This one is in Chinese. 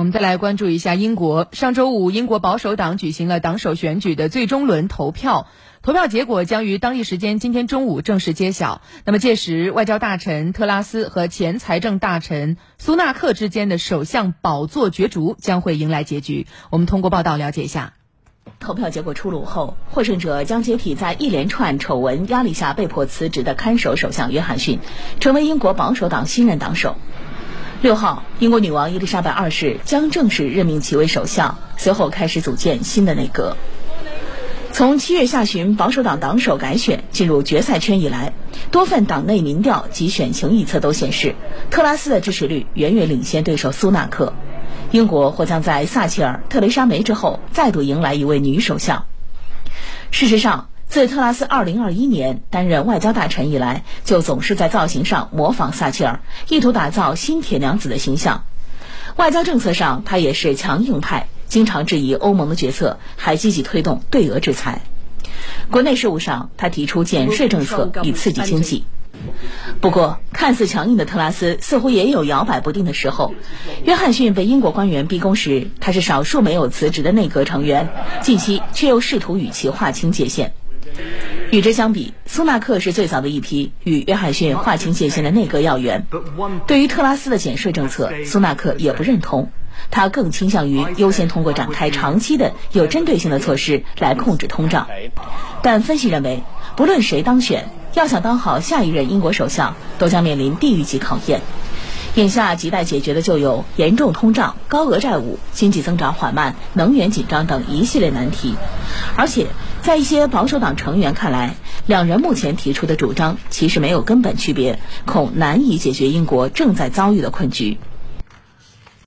我们再来关注一下英国。上周五，英国保守党举行了党首选举的最终轮投票，投票结果将于当地时间今天中午正式揭晓。那么，届时外交大臣特拉斯和前财政大臣苏纳克之间的首相宝座角逐将会迎来结局。我们通过报道了解一下。投票结果出炉后，获胜者将接替在一连串丑闻压力下被迫辞职的看守首相约翰逊，成为英国保守党新任党首。六号，英国女王伊丽莎白二世将正式任命其为首相，随后开始组建新的内阁。从七月下旬保守党党首改选进入决赛圈以来，多份党内民调及选情预测都显示，特拉斯的支持率远远领先对手苏纳克。英国或将在撒切尔、特蕾莎梅之后再度迎来一位女首相。事实上，自特拉斯2021年担任外交大臣以来，就总是在造型上模仿撒切尔，意图打造新铁娘子的形象。外交政策上，他也是强硬派，经常质疑欧盟的决策，还积极推动对俄制裁。国内事务上，他提出减税政策以刺激经济。不过，看似强硬的特拉斯似乎也有摇摆不定的时候。约翰逊被英国官员逼宫时，他是少数没有辞职的内阁成员，近期却又试图与其划清界限。与之相比，苏纳克是最早的一批与约翰逊划清界限的内阁要员。对于特拉斯的减税政策，苏纳克也不认同，他更倾向于优先通过展开长期的有针对性的措施来控制通胀。但分析认为，不论谁当选，要想当好下一任英国首相，都将面临地狱级考验。眼下亟待解决的就有严重通胀、高额债务、经济增长缓慢、能源紧张等一系列难题。而且，在一些保守党成员看来，两人目前提出的主张其实没有根本区别，恐难以解决英国正在遭遇的困局。